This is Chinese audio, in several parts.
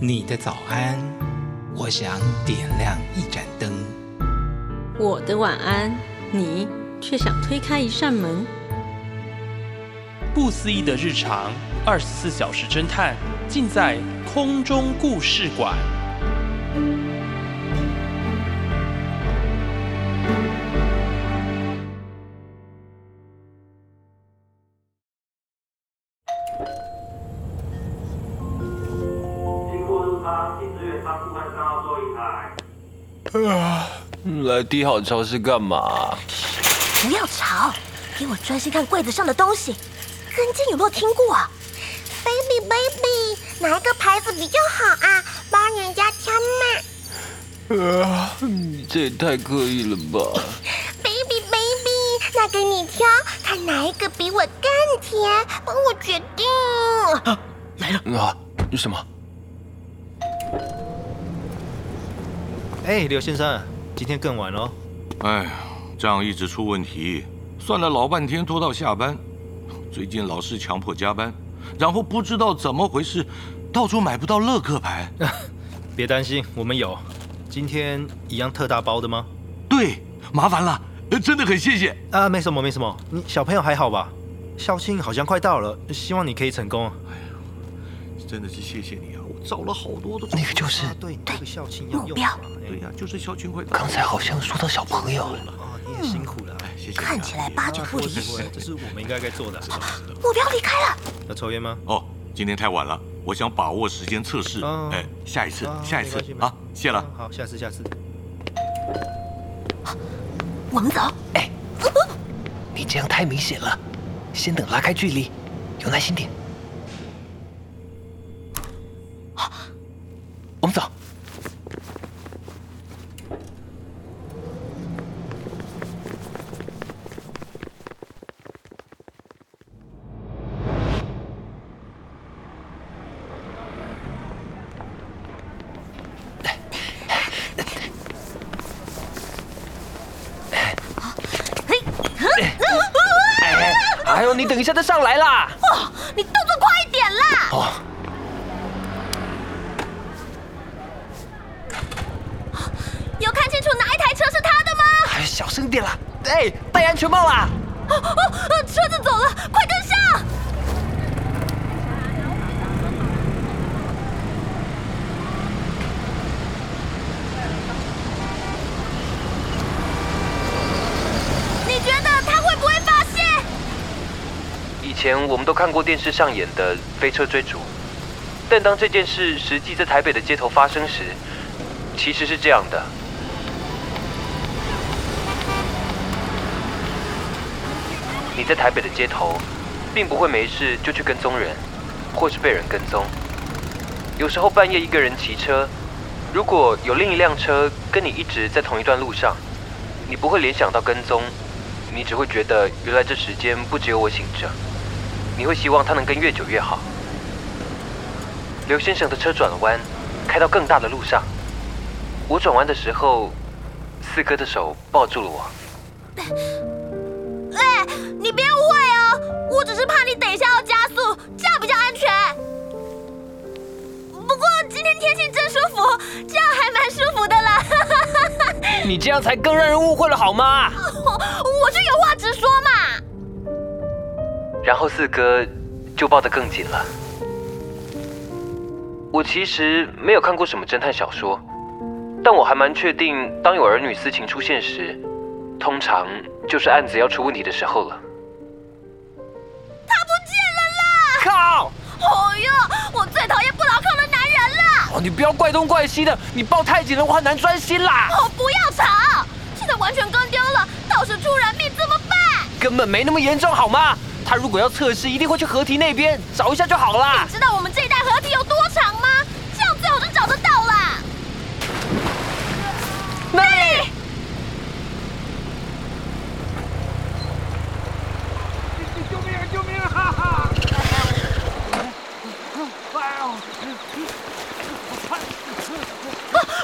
你的早安，我想点亮一盏灯。我的晚安，你却想推开一扇门。不思议的日常，二十四小时侦探，尽在空中故事馆。经过入仓，请支援仓库和三号座椅台。啊，来低好超市干嘛？不要吵，给我专心看柜子上的东西。跟进有没有听过啊？Baby baby，哪一个牌子比较好啊？帮人家挑嘛。啊，你这也太刻意了吧！Baby baby，那给你挑，看哪一个比我更甜，帮我决定。啊，什么？哎，刘先生，今天更晚了。哎呀，这样一直出问题，算了老半天拖到下班。最近老是强迫加班，然后不知道怎么回事，到处买不到乐克牌。别担心，我们有。今天一样特大包的吗？对，麻烦了，呃真的很谢谢。啊，没什么，没什么。你小朋友还好吧？校庆好像快到了，希望你可以成功。哎呦真的是谢谢你啊！我找了好多的。那个就是啊，对，这个校庆要用目标。对呀、就是校庆会。刚才好像说到小朋友。啊，你也辛苦了。哎，谢谢。看起来八九不离十。这是我们应该该做的。目标离开了，要抽烟吗？哦，今天太晚了，我想把握时间测试。哦哎，下一次，啊下一次啊，谢了。好，下次下次。我们走。哎你这样太明显了，先等拉开距离，有耐心点。我们走。哎，还有你等一下再上来啦。哦，你动作快一点啦！哦，有看清楚哪一台车是他的吗？哎，小声点啦。哎，戴安全帽啦。哦哦，呃车子走了，快跟上！你觉得他会不会发现？以前我们都看过电视上演的飞车追逐，但当这件事实际在台北的街头发生时，其实是这样的。你在台北的街头，并不会没事就去跟踪人，或是被人跟踪。有时候半夜一个人骑车，如果有另一辆车跟你一直在同一段路上，你不会联想到跟踪，你只会觉得原来这时间不只有我醒着。你会希望他能跟越久越好。刘先生的车转了弯，开到更大的路上。我转弯的时候，四哥的手抱住了我。哎，你别误会哦，我只是怕你等一下要加速，这样比较安全。不过今天天气真舒服，这样还蛮舒服的啦。你这样才更让人误会了，好吗？我是有话直说嘛。然后四哥就抱得更紧了。我其实没有看过什么侦探小说，但我还蛮确定，当有儿女私情出现时，通常就是案子要出问题的时候了。他不见人啦！靠！哦哟，我最讨厌不牢靠的男人了。哦，你不要怪东怪西的，你抱太紧了，我很难专心啦。哦，不要吵！现在完全跟丢了，到时出人命怎么办？根本没那么严重，好吗？他如果要测试，一定会去河堤那边找一下就好啦你。知道我们这一代合体有多长吗？这样最好就找得到啦。那里，救命啊！救命啊！哈哈！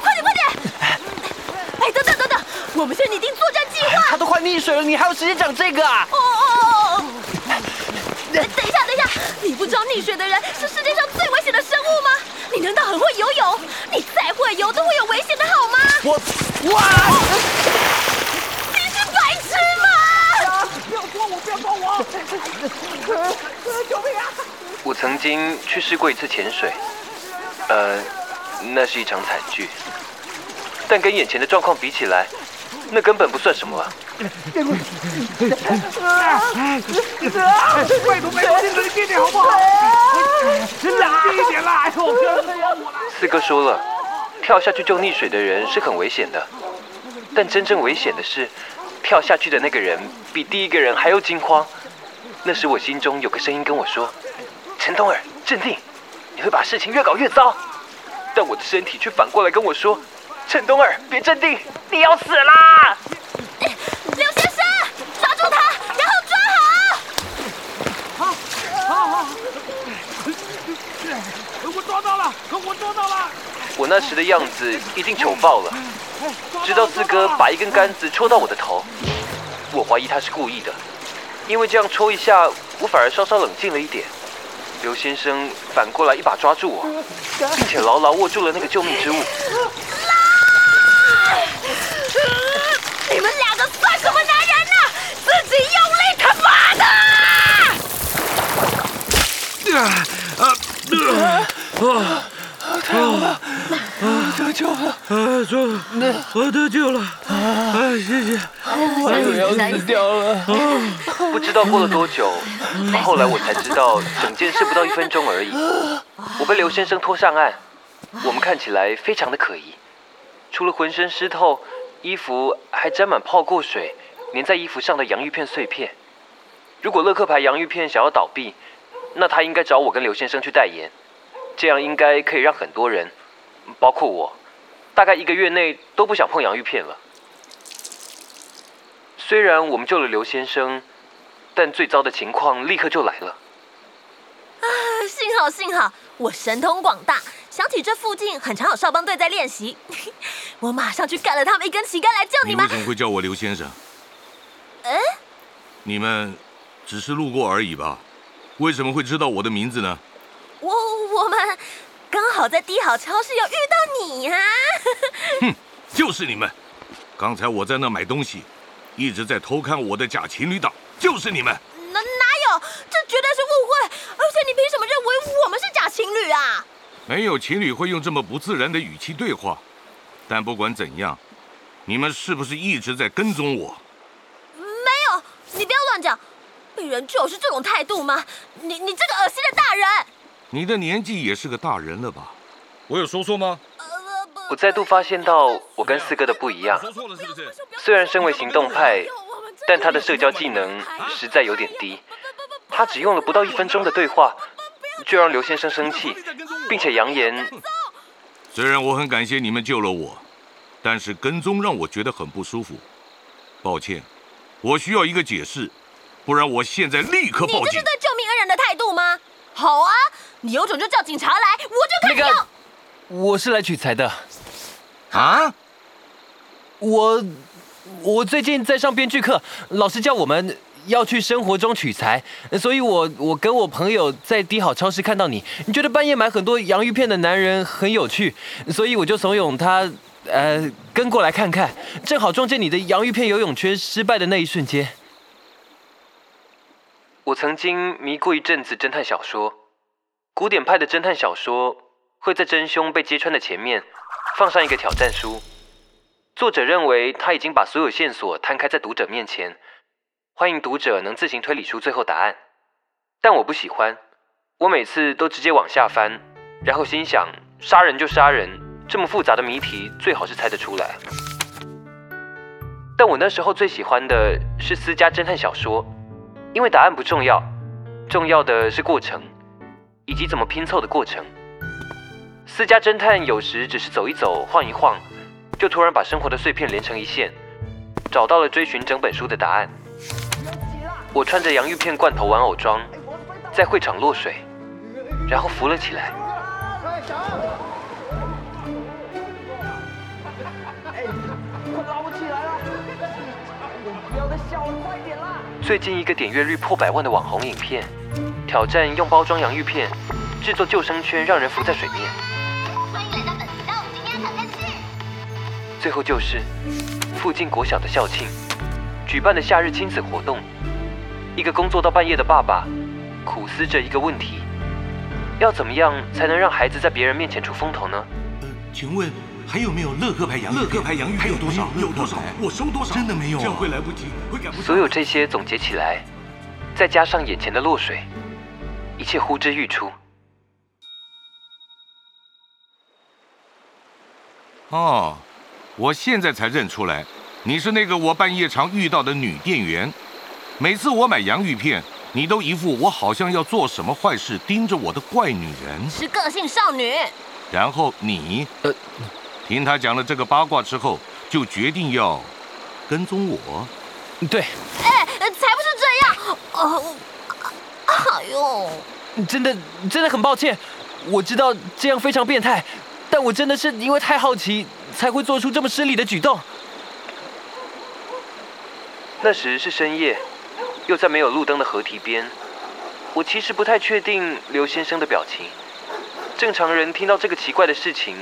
快点快点！哎，等等等等，我们先拟定作战计划。他都快溺水了，你还有时间讲这个啊？哦哦哦！等一下，等一下，你不知道溺水的人是世界上最危险的生物吗？你难道很会游泳？你再会游都会有危险的好吗？我，哇！你是白痴吗？不要抓我！不要抓我！救命啊！我曾经去试过一次潜水，呃，那是一场惨剧，但跟眼前的状况比起来，那根本不算什么啊。拜托拜托，你冷静点好不好？冷静一点啦！哎呦，不要这样我啦！四哥说了，跳下去救溺水的人是很危险的，但真正危险的是，跳下去的那个人比第一个人还要惊慌。那时我心中有个声音跟我说：“陈东儿，镇定，你会把事情越搞越糟。”但我的身体却反过来跟我说：“陈东儿，别镇定，你要死啦！”刘先生，抓住他，然后抓好。好，好，好，我抓到了，我抓到了。我那时的样子一定糗爆了，直到四哥把一根杆子戳到我的头，我怀疑他是故意的，因为这样戳一下，我反而稍稍冷静了一点。刘先生反过来一把抓住我，并且牢牢握住了那个救命之物。你们两个算什么男人呢？自己用力，他妈的！啊啊啊！太好了，得救了！啊，说我得救了，啊，谢谢。我要死掉了！不知道过了多久，后来我才知道，整件事不到一分钟而已。我被刘先生拖上岸，我们看起来非常的可疑，除了浑身湿透，衣服还沾满泡过水、粘在衣服上的洋芋片碎片。如果乐克牌洋芋片想要倒闭，那他应该找我跟刘先生去代言，这样应该可以让很多人，包括我，大概一个月内都不想碰洋芋片了。虽然我们救了刘先生，但最糟的情况立刻就来了。啊，幸好幸好，我神通广大，想起这附近很常有少帮队在练习，我马上去干了他们一根旗杆来救你们你为什。么会叫我刘先生？嗯，你们只是路过而已吧？为什么会知道我的名字呢？我我们刚好在帝好超市有遇到你呀、哼，就是你们！刚才我在那买东西，一直在偷看我的假情侣档，就是你们！哪哪有？这绝对是误会！而且你凭什么认为我们是假情侣啊？没有情侣会用这么不自然的语气对话。但不管怎样，你们是不是一直在跟踪我？没有，你不要乱讲。被人就是这种态度吗？你你这个恶心的大人！你的年纪也是个大人了吧？我有说错吗？我再度发现到我跟四哥的不一样。说错了是不是？虽然身为行动派，但他的社交技能实在有点低。他只用了不到一分钟的对话，就让刘先生生气，并且扬言虽然我很感谢你们救了我，但是跟踪让我觉得很不舒服。抱歉，我需要一个解释，不然我现在立刻报警你这是。对救命恩人的态度吗？好啊，你有种就叫警察来，我就看你那个。我是来取材的。啊？我我最近在上编剧课，老师叫我们要去生活中取材，所以我我跟我朋友在低好超市看到你，你觉得半夜买很多洋芋片的男人很有趣，所以我就怂恿他呃跟过来看看，正好撞见你的洋芋片游泳圈失败的那一瞬间。我曾经迷过一阵子侦探小说，古典派的侦探小说会在真凶被揭穿的前面放上一个挑战书，作者认为他已经把所有线索摊开在读者面前，欢迎读者能自行推理出最后答案。但我不喜欢，我每次都直接往下翻，然后心想杀人就杀人，这么复杂的谜题最好是猜得出来。但我那时候最喜欢的是私家侦探小说。因为答案不重要，重要的是过程，以及怎么拼凑的过程。私家侦探有时只是走一走、晃一晃，就突然把生活的碎片连成一线，找到了追寻整本书的答案。我穿着洋芋片罐头玩偶装，在会场落水，然后浮了起来。快拉我起来了！不要再最近一个点阅率破百万的网红影片，挑战用包装洋芋片制作救生圈，让人浮在水面。欢迎来到本频道，今天挑战是。最后就是附近国小的校庆举办的夏日亲子活动，一个工作到半夜的爸爸苦思着一个问题：要怎么样才能让孩子在别人面前出风头呢？呃，请问还有没有乐克牌洋芋片？乐克牌洋芋片还有多少？有多少？我收多少？真的没有、这样会来不及，会赶不上。所有这些总结起来，再加上眼前的落水，一切呼之欲出。哦，我现在才认出来，你是那个我半夜常遇到的女店员。每次我买洋芋片，你都一副我好像要做什么坏事盯着我的怪女人。是个性少女。然后你，呃，听他讲了这个八卦之后，就决定要跟踪我。对，哎，才不是这样！哦，哎呦，真的真的很抱歉，我知道这样非常变态，但我真的是因为太好奇，才会做出这么失礼的举动。那时是深夜，又在没有路灯的河堤边，我其实不太确定刘先生的表情。正常人听到这个奇怪的事情，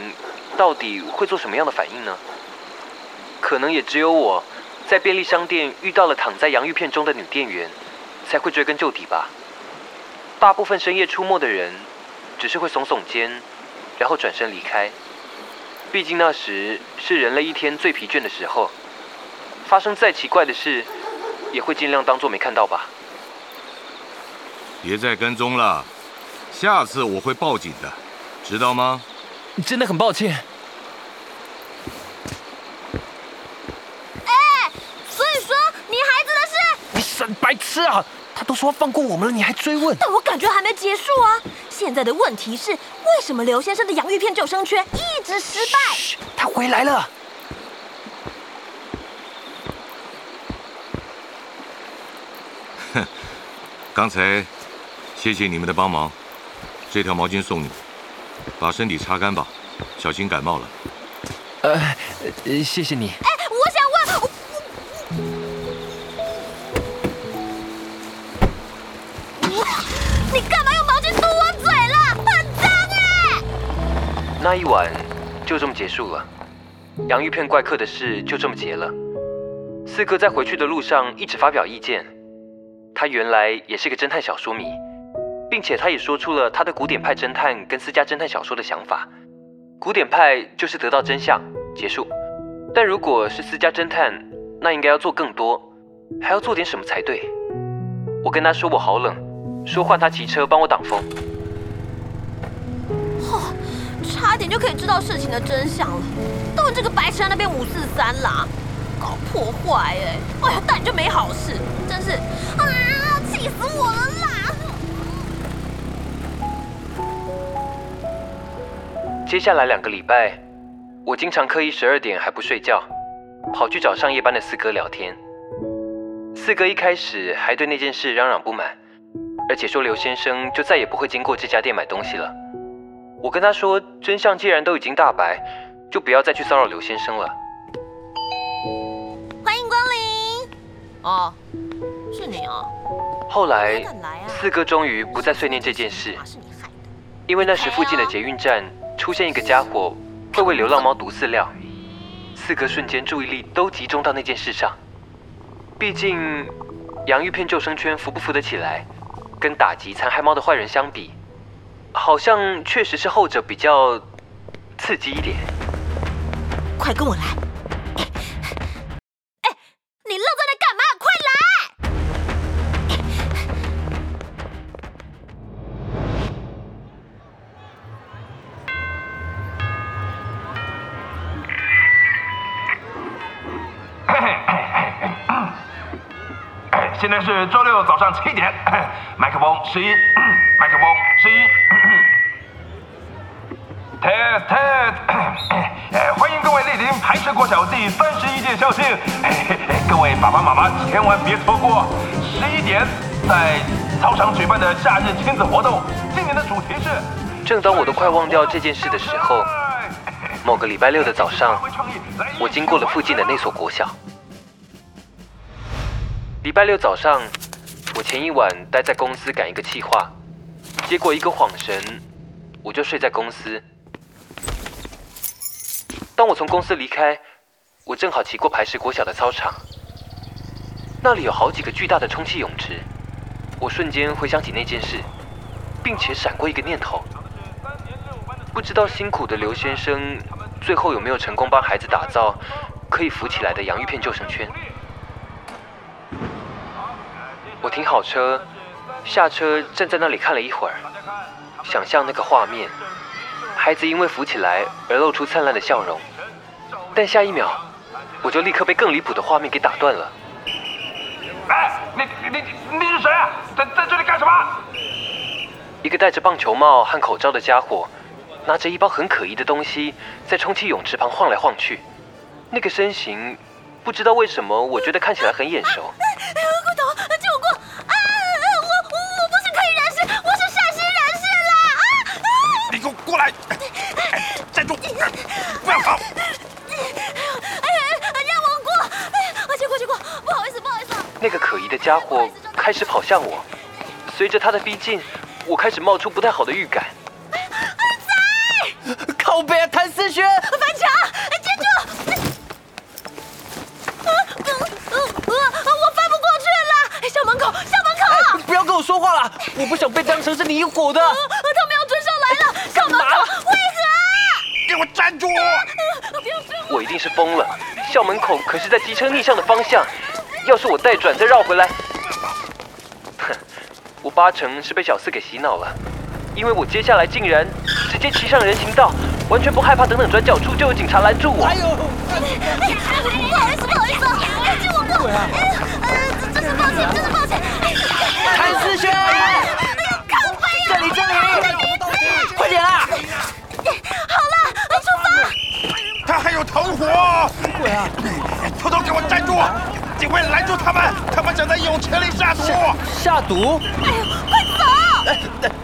到底会做什么样的反应呢？可能也只有我，在便利商店遇到了躺在洋芋片中的女店员，才会追根究底吧。大部分深夜出没的人，只是会耸耸肩，然后转身离开。毕竟那时是人类一天最疲倦的时候，发生再奇怪的事，也会尽量当做没看到吧。别再跟踪了，下次我会报警的，知道吗？真的很抱歉。哎，所以说你孩子的事，你神白痴啊！他都说放过我们了，你还追问？但我感觉还没结束啊。现在的问题是，为什么刘先生的洋芋片救生圈一直失败？嘘，他回来了。刚才谢谢你们的帮忙，这条毛巾送你，把身体擦干吧，小心感冒了。呃，呃谢谢你。哎，我想问，我你干嘛用毛巾堵我嘴了？很脏哎！那一晚就这么结束了，洋芋片怪客的事就这么结了。四哥在回去的路上一直发表意见，他原来也是个侦探小说迷，并且他也说出了他对古典派侦探跟私家侦探小说的想法。古典派就是得到真相结束，但如果是私家侦探，那应该要做更多，还要做点什么才对。我跟他说我好冷，说换他骑车帮我挡风。哦，差点就可以知道事情的真相了，都有这个白痴那边五四三啦，搞破坏哎！哎呀，但你就没好事，真是啊，气死我了啦！接下来两个礼拜，我经常刻意十二点还不睡觉，跑去找上夜班的四哥聊天。四哥一开始还对那件事嚷嚷不满，而且说刘先生就再也不会经过这家店买东西了。我跟他说，真相既然都已经大白，就不要再去骚扰刘先生了。欢迎光临。哦，是你啊？后来四哥终于不再碎念这件事。因为那时附近的捷运站出现一个家伙会为流浪猫毒饲料，四个瞬间注意力都集中到那件事上。毕竟，洋芋片救生圈扶不扶得起来，跟打击残害猫的坏人相比，好像确实是后者比较刺激一点。快跟我来！六早上七点，麦克风十一，麦克风十一，test test，哎欢迎各位莅临排斥国小第三十一届校庆，哎各位爸爸妈妈千万别错过，十一点在操场举办的夏日亲子活动，今年的主题是。正当我都快忘掉这件事的时候，某个礼拜六的早上，我经过了附近的那所国小。礼拜六早上，我前一晚待在公司赶一个计划，结果一个晃神，我就睡在公司。当我从公司离开，我正好骑过排石国小的操场，那里有好几个巨大的充气泳池。我瞬间回想起那件事，并且闪过一个念头：不知道辛苦的刘先生最后有没有成功帮孩子打造可以浮起来的洋芋片救生圈。我停好车，下车站在那里看了一会儿，想象那个画面，孩子因为浮起来而露出灿烂的笑容。但下一秒，我就立刻被更离谱的画面给打断了。哎，你你你你是谁啊？在在这里干什么？一个戴着棒球帽和口罩的家伙，拿着一包很可疑的东西，在充气泳池旁晃来晃去。那个身形，不知道为什么，我觉得看起来很眼熟。骨头，救我！啊！我我我不是可以人士，我是陕西人士啦！啊！你给我过来！哎，站住！不要跑！哎，让我过！哎，结果结果，不好意思不好意思。那个可疑的家伙开始跑向我，随着他的逼近，我开始冒出不太好的预感。靠背啊，谭思轩！班长，接住！我翻不过去了！校门口，校门口！不要跟我说话了，我不想被当成是你火的。他们要追上来了！校门口，为何？给我站住！我一定是疯了，校门口可是在机车逆向的方向，要是我带转再绕回来，哼，我八成是被小四给洗脑了，因为我接下来竟然直接骑上人行道，完全不害怕，等等转角处就有警察拦住我。哎呦！不好意思，不好意思，救我过！呃，真是抱歉，真是抱歉。谭思轩，靠背！这里这里，快点啊！好了，出发！他还有同伙！鬼啊！偷偷给我站住！警卫拦住他们，他们想在泳池里下毒。下毒？哎呦，快走！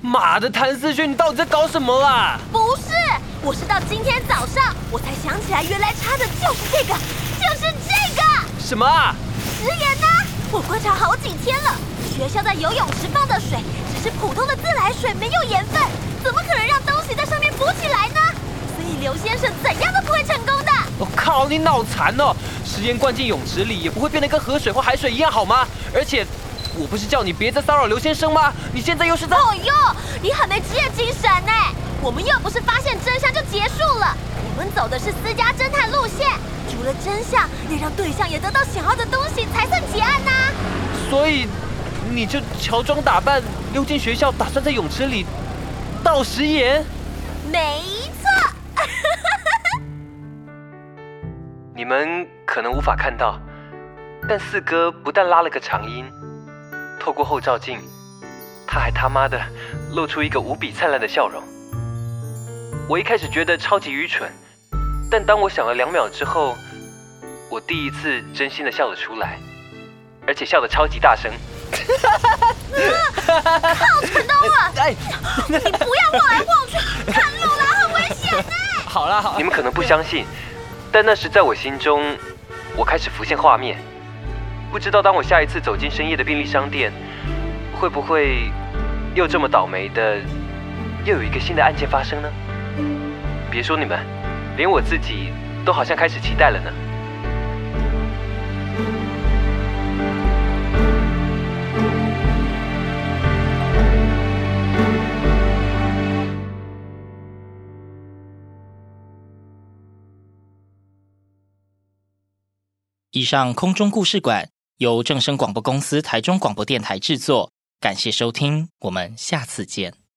妈的，谭思轩，你到底在搞什么啊？不是，我是到今天早上我才想起来，原来插的就是这个，就是这个什么啊？食盐呢！我观察好几天了，学校在游泳池放的水只是普通的自来水，没有盐分，怎么可能让东西在上面浮起来呢？所以刘先生。我、靠，你脑残哦！食盐灌进泳池里也不会变得跟河水或海水一样好吗？而且，我不是叫你别再骚扰刘先生吗？你现在又是在……哦哟，你很没职业精神呢！我们又不是发现真相就结束了，我们走的是私家侦探路线，除了真相，也让对象也得到想要的东西，才算结案呐、所以，你就乔装打扮溜进学校，打算在泳池里倒食盐？没们可能无法看到，但四哥不但拉了个长音，透过后照镜，他还他妈的露出一个无比灿烂的笑容。我一开始觉得超级愚蠢，但当我想了两秒之后，我第一次真心的笑了出来，而且笑得超级大声。靠陈东啊！哎，你不要晃来晃去，看路啦，很危险呢。好啦好啦你们可能不相信，但那时在我心中，我开始浮现画面。不知道当我下一次走进深夜的便利商店，会不会又这么倒霉的，又有一个新的案件发生呢？别说你们，连我自己都好像开始期待了呢。以上空中故事馆由正声广播公司台中广播电台制作，感谢收听，我们下次见。